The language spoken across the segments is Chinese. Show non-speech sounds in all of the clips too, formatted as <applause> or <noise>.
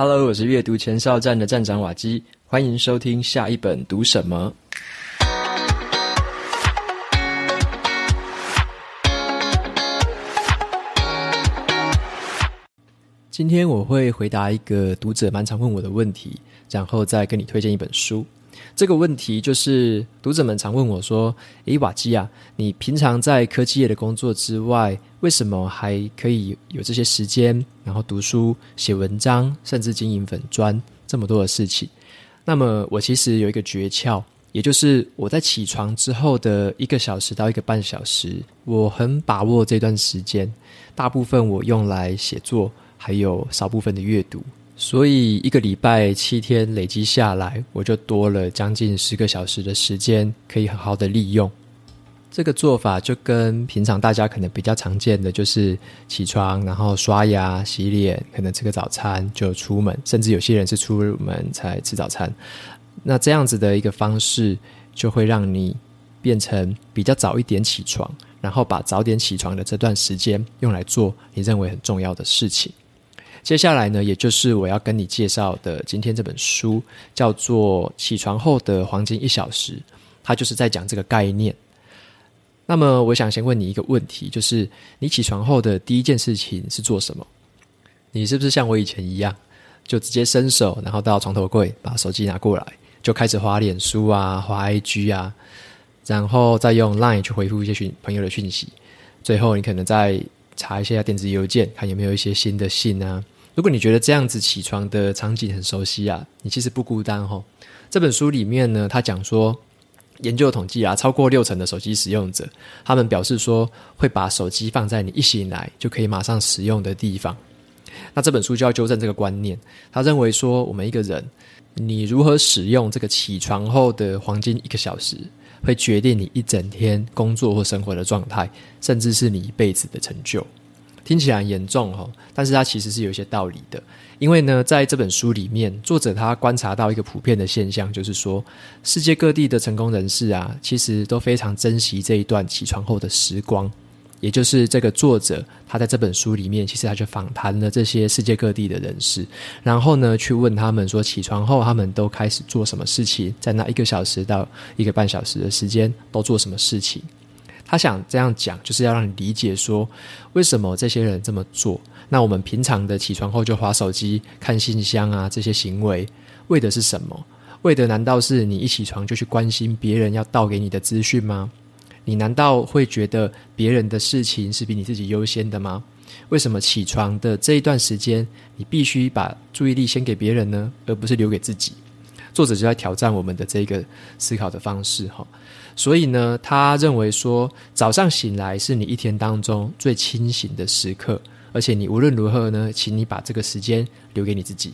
Hello，我是阅读前哨站的站长瓦基，欢迎收听下一本读什么。今天我会回答一个读者蛮常问我的问题，然后再跟你推荐一本书。这个问题就是读者们常问我说：“诶，瓦基啊，你平常在科技业的工作之外，为什么还可以有这些时间，然后读书、写文章，甚至经营粉砖这么多的事情？”那么我其实有一个诀窍，也就是我在起床之后的一个小时到一个半小时，我很把握这段时间，大部分我用来写作，还有少部分的阅读。所以一个礼拜七天累积下来，我就多了将近十个小时的时间可以好好的利用。这个做法就跟平常大家可能比较常见的，就是起床然后刷牙洗脸，可能吃个早餐就出门，甚至有些人是出门才吃早餐。那这样子的一个方式，就会让你变成比较早一点起床，然后把早点起床的这段时间用来做你认为很重要的事情。接下来呢，也就是我要跟你介绍的今天这本书，叫做《起床后的黄金一小时》，它就是在讲这个概念。那么，我想先问你一个问题，就是你起床后的第一件事情是做什么？你是不是像我以前一样，就直接伸手，然后到床头柜把手机拿过来，就开始滑脸书啊，滑 IG 啊，然后再用 Line 去回复一些讯朋友的讯息，最后你可能在查一下电子邮件，看有没有一些新的信啊。如果你觉得这样子起床的场景很熟悉啊，你其实不孤单哦。这本书里面呢，他讲说，研究统计啊，超过六成的手机使用者，他们表示说会把手机放在你一醒来就可以马上使用的地方。那这本书就要纠正这个观念，他认为说，我们一个人，你如何使用这个起床后的黄金一个小时，会决定你一整天工作或生活的状态，甚至是你一辈子的成就。听起来严重哦，但是它其实是有一些道理的。因为呢，在这本书里面，作者他观察到一个普遍的现象，就是说，世界各地的成功人士啊，其实都非常珍惜这一段起床后的时光。也就是这个作者他在这本书里面，其实他就访谈了这些世界各地的人士，然后呢，去问他们说，起床后他们都开始做什么事情，在那一个小时到一个半小时的时间都做什么事情。他想这样讲，就是要让你理解说，为什么这些人这么做。那我们平常的起床后就划手机、看信箱啊，这些行为，为的是什么？为的难道是你一起床就去关心别人要倒给你的资讯吗？你难道会觉得别人的事情是比你自己优先的吗？为什么起床的这一段时间，你必须把注意力先给别人呢，而不是留给自己？作者就在挑战我们的这个思考的方式，哈。所以呢，他认为说，早上醒来是你一天当中最清醒的时刻，而且你无论如何呢，请你把这个时间留给你自己。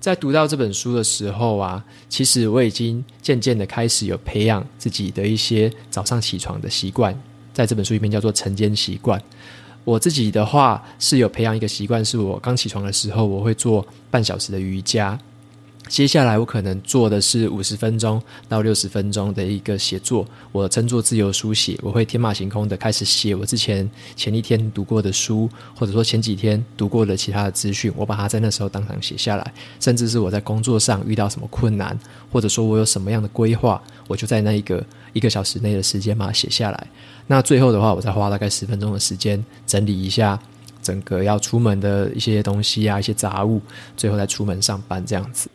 在读到这本书的时候啊，其实我已经渐渐的开始有培养自己的一些早上起床的习惯，在这本书里面叫做晨间习惯。我自己的话是有培养一个习惯，是我刚起床的时候，我会做半小时的瑜伽。接下来我可能做的是五十分钟到六十分钟的一个写作，我称作自由书写。我会天马行空的开始写我之前前一天读过的书，或者说前几天读过的其他的资讯，我把它在那时候当场写下来。甚至是我在工作上遇到什么困难，或者说我有什么样的规划，我就在那一个一个小时内的时间把它写下来。那最后的话，我再花大概十分钟的时间整理一下整个要出门的一些东西啊，一些杂物，最后再出门上班这样子。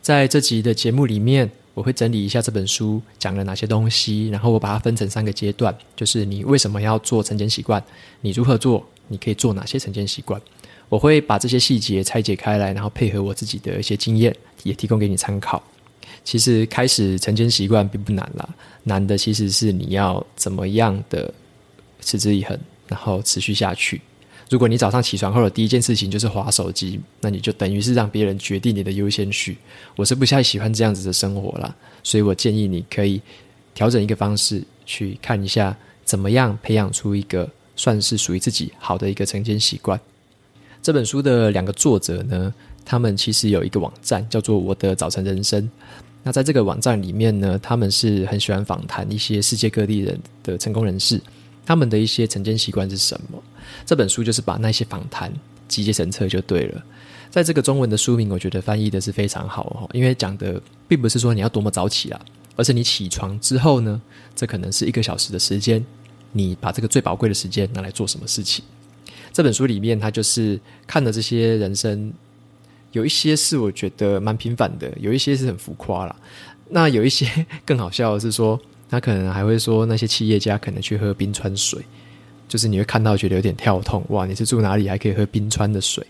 在这集的节目里面，我会整理一下这本书讲了哪些东西，然后我把它分成三个阶段，就是你为什么要做晨间习惯，你如何做，你可以做哪些晨间习惯。我会把这些细节拆解开来，然后配合我自己的一些经验，也提供给你参考。其实开始晨间习惯并不难啦，难的其实是你要怎么样的持之以恒，然后持续下去。如果你早上起床后的第一件事情就是划手机，那你就等于是让别人决定你的优先序。我是不太喜欢这样子的生活啦，所以我建议你可以调整一个方式，去看一下怎么样培养出一个算是属于自己好的一个晨间习惯。这本书的两个作者呢，他们其实有一个网站叫做“我的早晨人生”。那在这个网站里面呢，他们是很喜欢访谈一些世界各地人的成功人士。他们的一些晨间习惯是什么？这本书就是把那些访谈集结成册就对了。在这个中文的书名，我觉得翻译的是非常好哦，因为讲的并不是说你要多么早起啊，而是你起床之后呢，这可能是一个小时的时间，你把这个最宝贵的时间拿来做什么事情？这本书里面，他就是看了这些人生，有一些是我觉得蛮平凡的，有一些是很浮夸啦。那有一些 <laughs> 更好笑的是说，他可能还会说那些企业家可能去喝冰川水，就是你会看到觉得有点跳痛，哇，你是住哪里还可以喝冰川的水？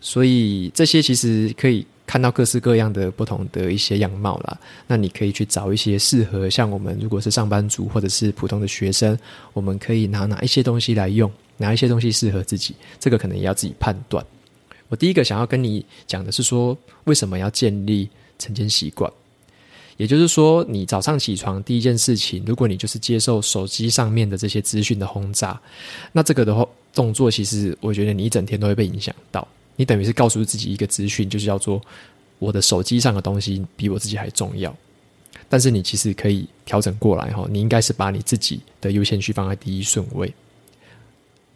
所以这些其实可以看到各式各样的不同的一些样貌啦。那你可以去找一些适合，像我们如果是上班族或者是普通的学生，我们可以拿哪一些东西来用，哪一些东西适合自己，这个可能也要自己判断。我第一个想要跟你讲的是说，为什么要建立晨间习惯？也就是说，你早上起床第一件事情，如果你就是接受手机上面的这些资讯的轰炸，那这个的话动作，其实我觉得你一整天都会被影响到。你等于是告诉自己一个资讯，就是叫做我的手机上的东西比我自己还重要。但是你其实可以调整过来哈，你应该是把你自己的优先序放在第一顺位。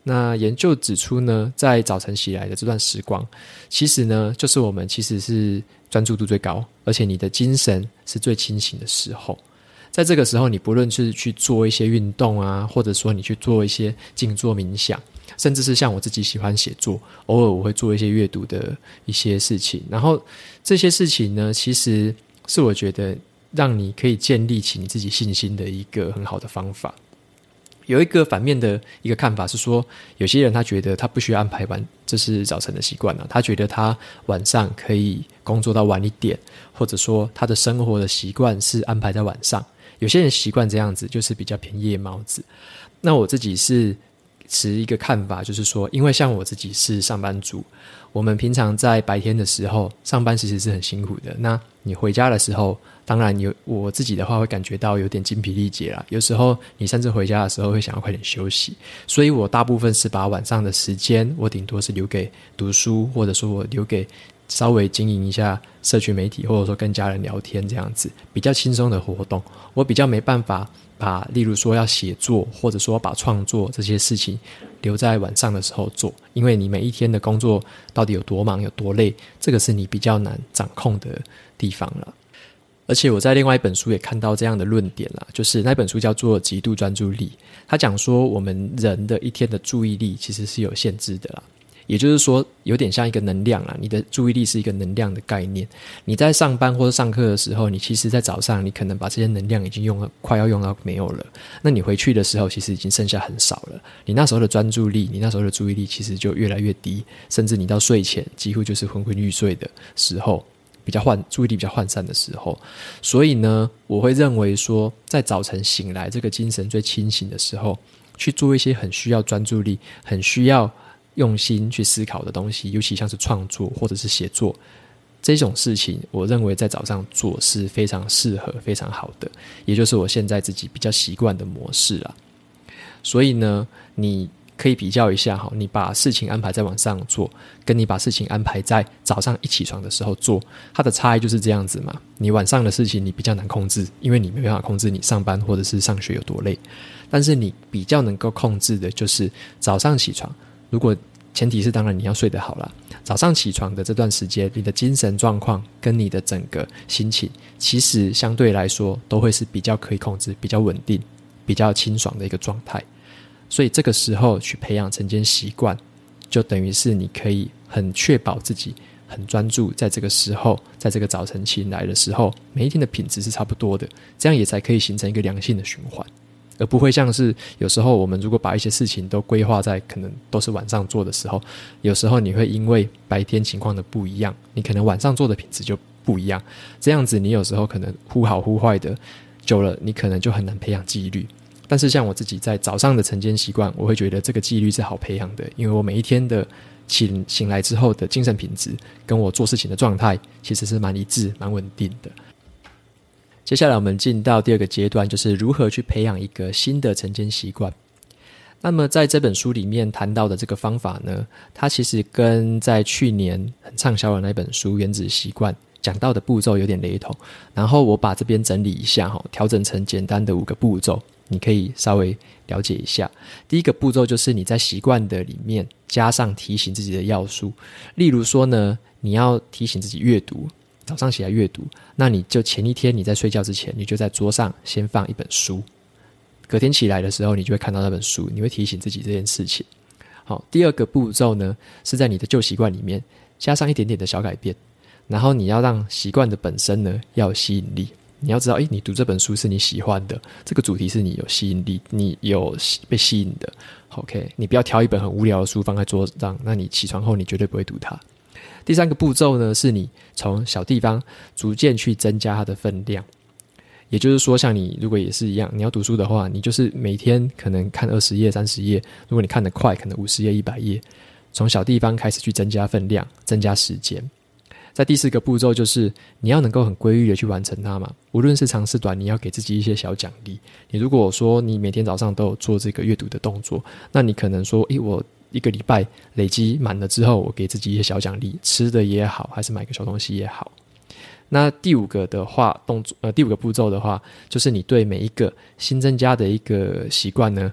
那研究指出呢，在早晨起来的这段时光，其实呢，就是我们其实是专注度最高，而且你的精神是最清醒的时候。在这个时候，你不论是去做一些运动啊，或者说你去做一些静坐冥想，甚至是像我自己喜欢写作，偶尔我会做一些阅读的一些事情。然后这些事情呢，其实是我觉得让你可以建立起你自己信心的一个很好的方法。有一个反面的一个看法是说，有些人他觉得他不需要安排晚，这是早晨的习惯了。他觉得他晚上可以工作到晚一点，或者说他的生活的习惯是安排在晚上。有些人习惯这样子，就是比较偏夜猫子。那我自己是持一个看法，就是说，因为像我自己是上班族。我们平常在白天的时候上班，其实是很辛苦的。那你回家的时候，当然有我自己的话，会感觉到有点精疲力竭啦。有时候你甚至回家的时候，会想要快点休息。所以我大部分是把晚上的时间，我顶多是留给读书，或者说我留给稍微经营一下社区媒体，或者说跟家人聊天这样子比较轻松的活动。我比较没办法。把，例如说要写作，或者说把创作这些事情留在晚上的时候做，因为你每一天的工作到底有多忙、有多累，这个是你比较难掌控的地方了。而且我在另外一本书也看到这样的论点啦，就是那本书叫做《极度专注力》，他讲说我们人的一天的注意力其实是有限制的啦。也就是说，有点像一个能量啊，你的注意力是一个能量的概念。你在上班或者上课的时候，你其实，在早上，你可能把这些能量已经用了，快要用到没有了。那你回去的时候，其实已经剩下很少了。你那时候的专注力，你那时候的注意力，其实就越来越低，甚至你到睡前，几乎就是昏昏欲睡的时候，比较涣注意力比较涣散的时候。所以呢，我会认为说，在早晨醒来，这个精神最清醒的时候，去做一些很需要专注力、很需要。用心去思考的东西，尤其像是创作或者是写作这种事情，我认为在早上做是非常适合、非常好的，也就是我现在自己比较习惯的模式啊。所以呢，你可以比较一下哈，你把事情安排在晚上做，跟你把事情安排在早上一起床的时候做，它的差异就是这样子嘛。你晚上的事情你比较难控制，因为你没办法控制你上班或者是上学有多累，但是你比较能够控制的就是早上起床。如果前提是当然你要睡得好啦，早上起床的这段时间，你的精神状况跟你的整个心情，其实相对来说都会是比较可以控制、比较稳定、比较清爽的一个状态。所以这个时候去培养晨间习惯，就等于是你可以很确保自己很专注，在这个时候，在这个早晨起来的时候，每一天的品质是差不多的，这样也才可以形成一个良性的循环。而不会像是有时候我们如果把一些事情都规划在可能都是晚上做的时候，有时候你会因为白天情况的不一样，你可能晚上做的品质就不一样。这样子你有时候可能忽好忽坏的，久了你可能就很难培养纪律。但是像我自己在早上的晨间习惯，我会觉得这个纪律是好培养的，因为我每一天的醒醒来之后的精神品质，跟我做事情的状态其实是蛮一致、蛮稳定的。接下来我们进到第二个阶段，就是如何去培养一个新的晨间习惯。那么在这本书里面谈到的这个方法呢，它其实跟在去年很畅销的那本书《原子习惯》讲到的步骤有点雷同。然后我把这边整理一下哈，调整成简单的五个步骤，你可以稍微了解一下。第一个步骤就是你在习惯的里面加上提醒自己的要素，例如说呢，你要提醒自己阅读，早上起来阅读，那你就前一天你在睡觉之前，你就在桌上先放一本书，隔天起来的时候，你就会看到那本书，你会提醒自己这件事情。好，第二个步骤呢，是在你的旧习惯里面加上一点点的小改变，然后你要让习惯的本身呢要有吸引力。你要知道，诶，你读这本书是你喜欢的，这个主题是你有吸引力，你有被吸引的。OK，你不要挑一本很无聊的书放在桌上，那你起床后你绝对不会读它。第三个步骤呢，是你从小地方逐渐去增加它的分量。也就是说，像你如果也是一样，你要读书的话，你就是每天可能看二十页、三十页。如果你看得快，可能五十页、一百页。从小地方开始去增加分量，增加时间。在第四个步骤就是你要能够很规律的去完成它嘛，无论是长是短，你要给自己一些小奖励。你如果说你每天早上都有做这个阅读的动作，那你可能说，诶，我一个礼拜累积满了之后，我给自己一些小奖励，吃的也好，还是买个小东西也好。那第五个的话，动作呃，第五个步骤的话，就是你对每一个新增加的一个习惯呢，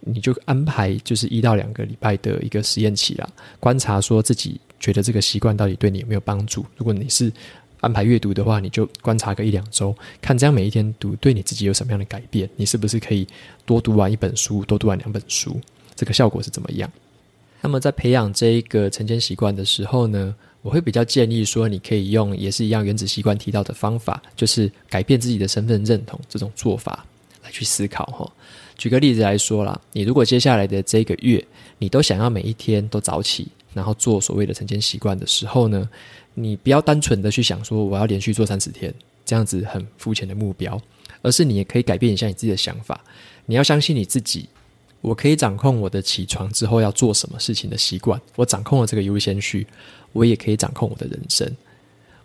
你就安排就是一到两个礼拜的一个实验期啦，观察说自己。觉得这个习惯到底对你有没有帮助？如果你是安排阅读的话，你就观察个一两周，看这样每一天读对你自己有什么样的改变？你是不是可以多读完一本书，多读完两本书？这个效果是怎么样？那么在培养这一个晨间习惯的时候呢，我会比较建议说，你可以用也是一样原子习惯提到的方法，就是改变自己的身份认同这种做法来去思考哈。举个例子来说啦，你如果接下来的这个月，你都想要每一天都早起。然后做所谓的晨间习惯的时候呢，你不要单纯的去想说我要连续做三十天这样子很肤浅的目标，而是你也可以改变一下你自己的想法。你要相信你自己，我可以掌控我的起床之后要做什么事情的习惯，我掌控了这个优先序，我也可以掌控我的人生。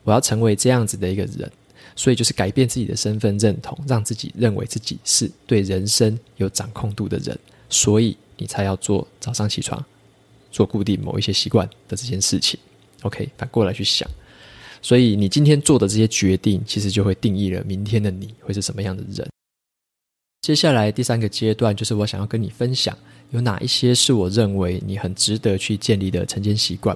我要成为这样子的一个人，所以就是改变自己的身份认同，让自己认为自己是对人生有掌控度的人，所以你才要做早上起床。做固定某一些习惯的这件事情，OK，反过来去想，所以你今天做的这些决定，其实就会定义了明天的你会是什么样的人。接下来第三个阶段，就是我想要跟你分享，有哪一些是我认为你很值得去建立的晨间习惯。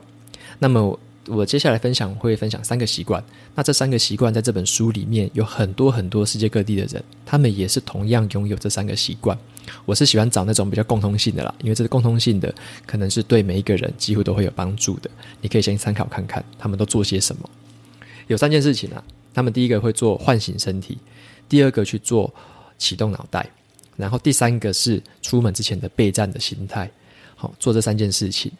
那么我接下来分享会分享三个习惯，那这三个习惯在这本书里面有很多很多世界各地的人，他们也是同样拥有这三个习惯。我是喜欢找那种比较共通性的啦，因为这个共通性的可能是对每一个人几乎都会有帮助的。你可以先参考看看，他们都做些什么。有三件事情啊，他们第一个会做唤醒身体，第二个去做启动脑袋，然后第三个是出门之前的备战的心态。好，做这三件事情。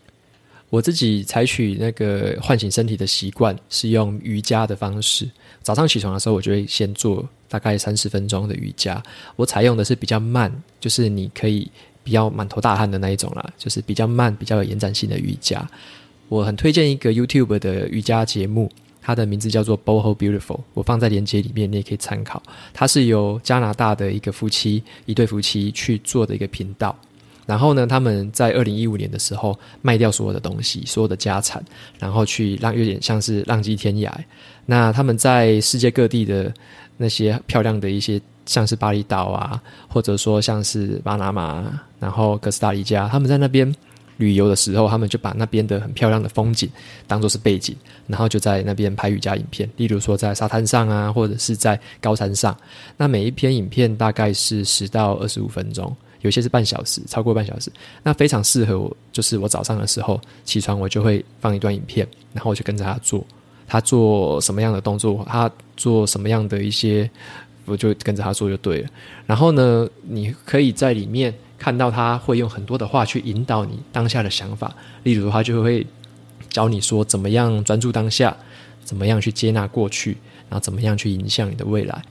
我自己采取那个唤醒身体的习惯是用瑜伽的方式。早上起床的时候，我就会先做大概三十分钟的瑜伽。我采用的是比较慢，就是你可以比较满头大汗的那一种啦，就是比较慢、比较有延展性的瑜伽。我很推荐一个 YouTube 的瑜伽节目，它的名字叫做 Boho Beautiful，我放在链接里面，你也可以参考。它是由加拿大的一个夫妻，一对夫妻去做的一个频道。然后呢，他们在二零一五年的时候卖掉所有的东西，所有的家产，然后去让有点像是浪迹天涯。那他们在世界各地的那些漂亮的一些，像是巴厘岛啊，或者说像是巴拿马，然后哥斯达黎加，他们在那边旅游的时候，他们就把那边的很漂亮的风景当做是背景，然后就在那边拍瑜伽影片。例如说在沙滩上啊，或者是在高山上。那每一篇影片大概是十到二十五分钟。有些是半小时，超过半小时，那非常适合我。就是我早上的时候起床，我就会放一段影片，然后我就跟着他做。他做什么样的动作，他做什么样的一些，我就跟着他做就对了。然后呢，你可以在里面看到他会用很多的话去引导你当下的想法。例如，他就会教你说怎么样专注当下，怎么样去接纳过去，然后怎么样去影响你的未来。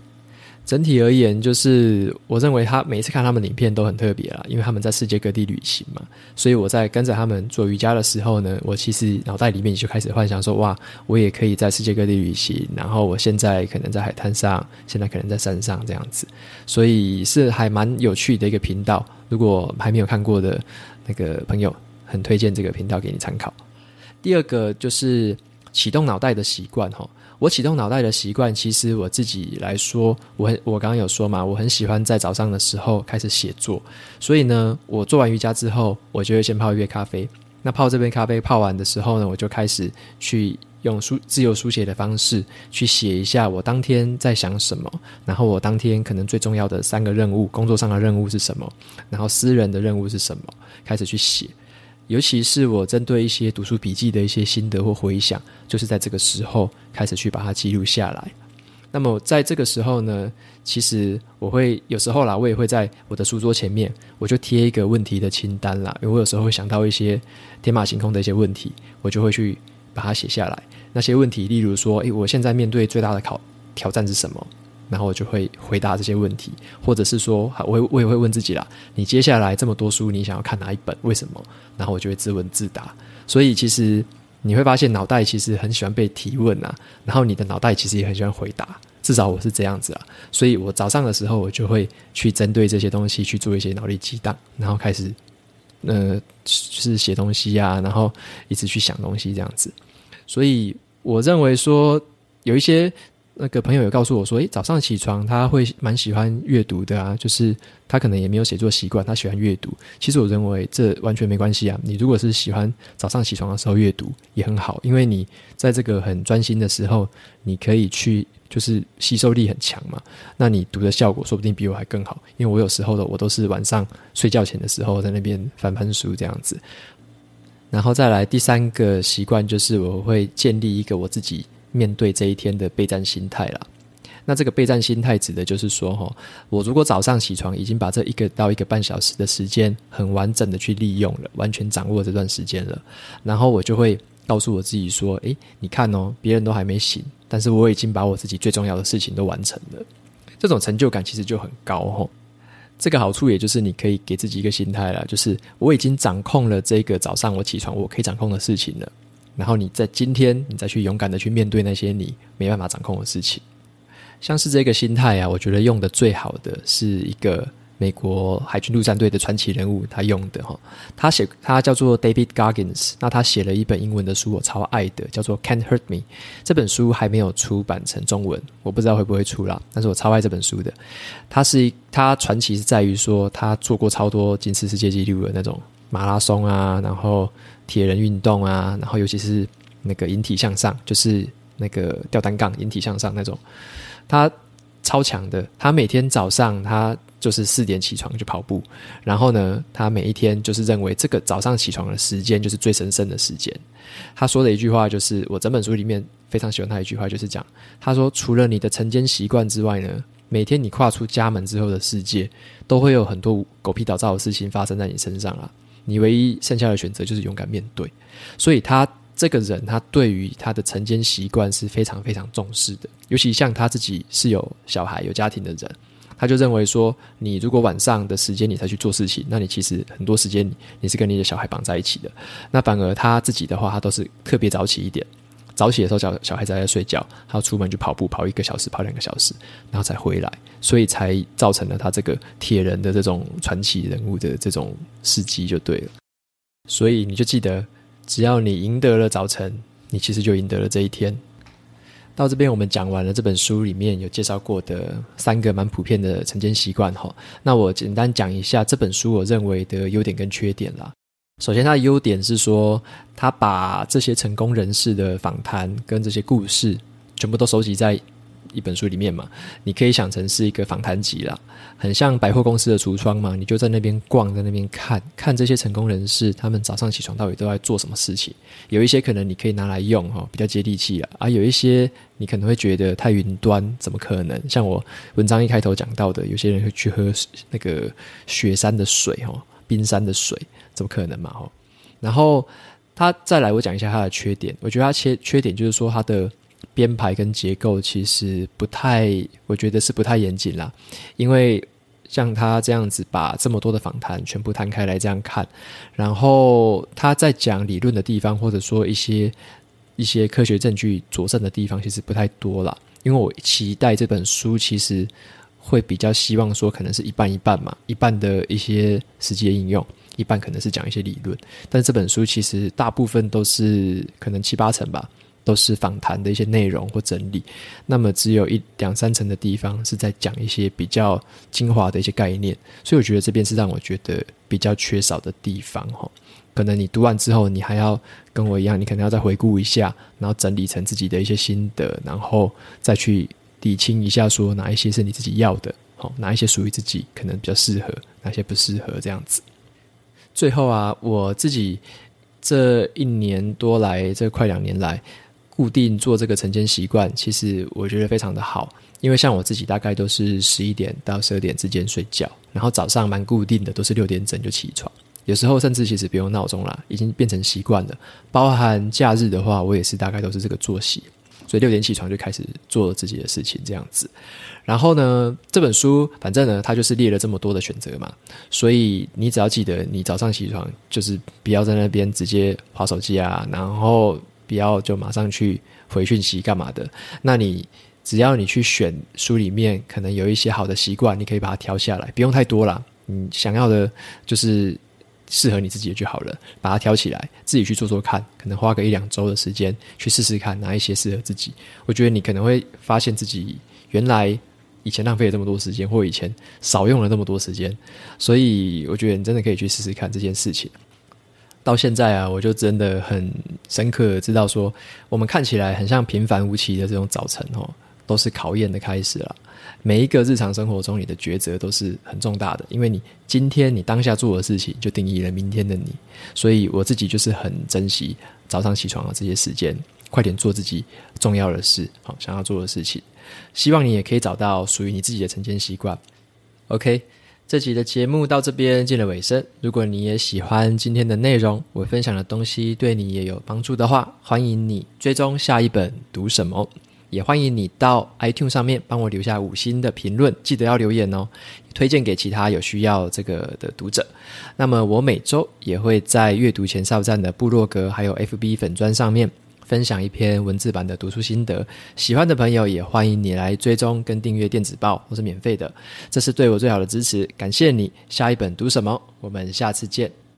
整体而言，就是我认为他每次看他们影片都很特别啦，因为他们在世界各地旅行嘛，所以我在跟着他们做瑜伽的时候呢，我其实脑袋里面就开始幻想说，哇，我也可以在世界各地旅行，然后我现在可能在海滩上，现在可能在山上这样子，所以是还蛮有趣的一个频道。如果还没有看过的那个朋友，很推荐这个频道给你参考。第二个就是启动脑袋的习惯哈。我启动脑袋的习惯，其实我自己来说，我很我刚刚有说嘛，我很喜欢在早上的时候开始写作。所以呢，我做完瑜伽之后，我就会先泡一杯咖啡。那泡这杯咖啡泡完的时候呢，我就开始去用书自由书写的方式去写一下我当天在想什么，然后我当天可能最重要的三个任务，工作上的任务是什么，然后私人的任务是什么，开始去写。尤其是我针对一些读书笔记的一些心得或回想，就是在这个时候开始去把它记录下来。那么在这个时候呢，其实我会有时候啦，我也会在我的书桌前面，我就贴一个问题的清单啦。因为我有时候会想到一些天马行空的一些问题，我就会去把它写下来。那些问题，例如说，诶，我现在面对最大的考挑战是什么？然后我就会回答这些问题，或者是说，我我也会问自己啦，你接下来这么多书，你想要看哪一本？为什么？然后我就会自问自答。所以其实。你会发现脑袋其实很喜欢被提问啊，然后你的脑袋其实也很喜欢回答，至少我是这样子啊。所以我早上的时候，我就会去针对这些东西去做一些脑力激荡，然后开始，呃，就是写东西啊，然后一直去想东西这样子。所以我认为说有一些。那个朋友有告诉我说，诶，早上起床他会蛮喜欢阅读的啊，就是他可能也没有写作习惯，他喜欢阅读。其实我认为这完全没关系啊，你如果是喜欢早上起床的时候阅读也很好，因为你在这个很专心的时候，你可以去就是吸收力很强嘛，那你读的效果说不定比我还更好。因为我有时候的我都是晚上睡觉前的时候在那边翻翻书这样子。然后再来第三个习惯就是我会建立一个我自己。面对这一天的备战心态了，那这个备战心态指的就是说，哈，我如果早上起床已经把这一个到一个半小时的时间很完整的去利用了，完全掌握这段时间了，然后我就会告诉我自己说，诶，你看哦，别人都还没醒，但是我已经把我自己最重要的事情都完成了，这种成就感其实就很高哈。这个好处也就是你可以给自己一个心态了，就是我已经掌控了这个早上我起床我可以掌控的事情了。然后你在今天，你再去勇敢的去面对那些你没办法掌控的事情，像是这个心态啊，我觉得用的最好的是一个美国海军陆战队的传奇人物，他用的哈，他写他叫做 David Goggins，那他写了一本英文的书，我超爱的，叫做 Can't Hurt Me。这本书还没有出版成中文，我不知道会不会出啦，但是我超爱这本书的。他是他传奇是在于说，他做过超多金氏世界纪录的那种马拉松啊，然后。铁人运动啊，然后尤其是那个引体向上，就是那个吊单杠引体向上那种，他超强的。他每天早上他就是四点起床去跑步，然后呢，他每一天就是认为这个早上起床的时间就是最神圣的时间。他说的一句话就是，我整本书里面非常喜欢他一句话，就是讲他说，除了你的晨间习惯之外呢，每天你跨出家门之后的世界，都会有很多狗屁倒灶的事情发生在你身上啊。你唯一剩下的选择就是勇敢面对，所以他这个人，他对于他的晨间习惯是非常非常重视的。尤其像他自己是有小孩、有家庭的人，他就认为说，你如果晚上的时间你才去做事情，那你其实很多时间你是跟你的小孩绑在一起的。那反而他自己的话，他都是特别早起一点。早起的时候，小小孩子还在睡觉，他要出门去跑步，跑一个小时，跑两个小时，然后才回来，所以才造成了他这个铁人的这种传奇人物的这种事迹，就对了。所以你就记得，只要你赢得了早晨，你其实就赢得了这一天。到这边，我们讲完了这本书里面有介绍过的三个蛮普遍的晨间习惯哈。那我简单讲一下这本书我认为的优点跟缺点啦。首先，它的优点是说，他把这些成功人士的访谈跟这些故事全部都收集在一本书里面嘛。你可以想成是一个访谈集啦，很像百货公司的橱窗嘛。你就在那边逛，在那边看看这些成功人士，他们早上起床到底都在做什么事情。有一些可能你可以拿来用哈，比较接地气啦。而有一些你可能会觉得太云端，怎么可能？像我文章一开头讲到的，有些人会去喝那个雪山的水哈。冰山的水怎么可能嘛？吼，然后他再来，我讲一下他的缺点。我觉得他缺缺点就是说，他的编排跟结构其实不太，我觉得是不太严谨啦。因为像他这样子把这么多的访谈全部摊开来这样看，然后他在讲理论的地方，或者说一些一些科学证据佐证的地方，其实不太多啦。因为我期待这本书其实。会比较希望说，可能是一半一半嘛，一半的一些实际的应用，一半可能是讲一些理论。但这本书其实大部分都是可能七八成吧，都是访谈的一些内容或整理。那么只有一两三成的地方是在讲一些比较精华的一些概念。所以我觉得这边是让我觉得比较缺少的地方哈。可能你读完之后，你还要跟我一样，你可能要再回顾一下，然后整理成自己的一些心得，然后再去理清一下，说哪一些是你自己要的，好，哪一些属于自己可能比较适合，哪些不适合这样子。最后啊，我自己这一年多来，这快两年来，固定做这个晨间习惯，其实我觉得非常的好，因为像我自己大概都是十一点到十二点之间睡觉，然后早上蛮固定的，都是六点整就起床。有时候甚至其实不用闹钟啦，已经变成习惯了。包含假日的话，我也是大概都是这个作息，所以六点起床就开始做自己的事情这样子。然后呢，这本书反正呢，它就是列了这么多的选择嘛，所以你只要记得，你早上起床就是不要在那边直接划手机啊，然后不要就马上去回讯息干嘛的。那你只要你去选书里面可能有一些好的习惯，你可以把它挑下来，不用太多啦。你想要的就是。适合你自己的就好了，把它挑起来，自己去做做看，可能花个一两周的时间去试试看哪一些适合自己。我觉得你可能会发现自己原来以前浪费了这么多时间，或以前少用了那么多时间，所以我觉得你真的可以去试试看这件事情。到现在啊，我就真的很深刻知道说，我们看起来很像平凡无奇的这种早晨哦，都是考验的开始了。每一个日常生活中，你的抉择都是很重大的，因为你今天你当下做的事情，就定义了明天的你。所以我自己就是很珍惜早上起床的这些时间，快点做自己重要的事，好想要做的事情。希望你也可以找到属于你自己的晨间习惯。OK，这集的节目到这边进了尾声。如果你也喜欢今天的内容，我分享的东西对你也有帮助的话，欢迎你追踪下一本读什么。也欢迎你到 iTunes 上面帮我留下五星的评论，记得要留言哦，推荐给其他有需要这个的读者。那么我每周也会在阅读前哨站的部落格还有 FB 粉砖上面分享一篇文字版的读书心得，喜欢的朋友也欢迎你来追踪跟订阅电子报，都是免费的，这是对我最好的支持，感谢你。下一本读什么？我们下次见。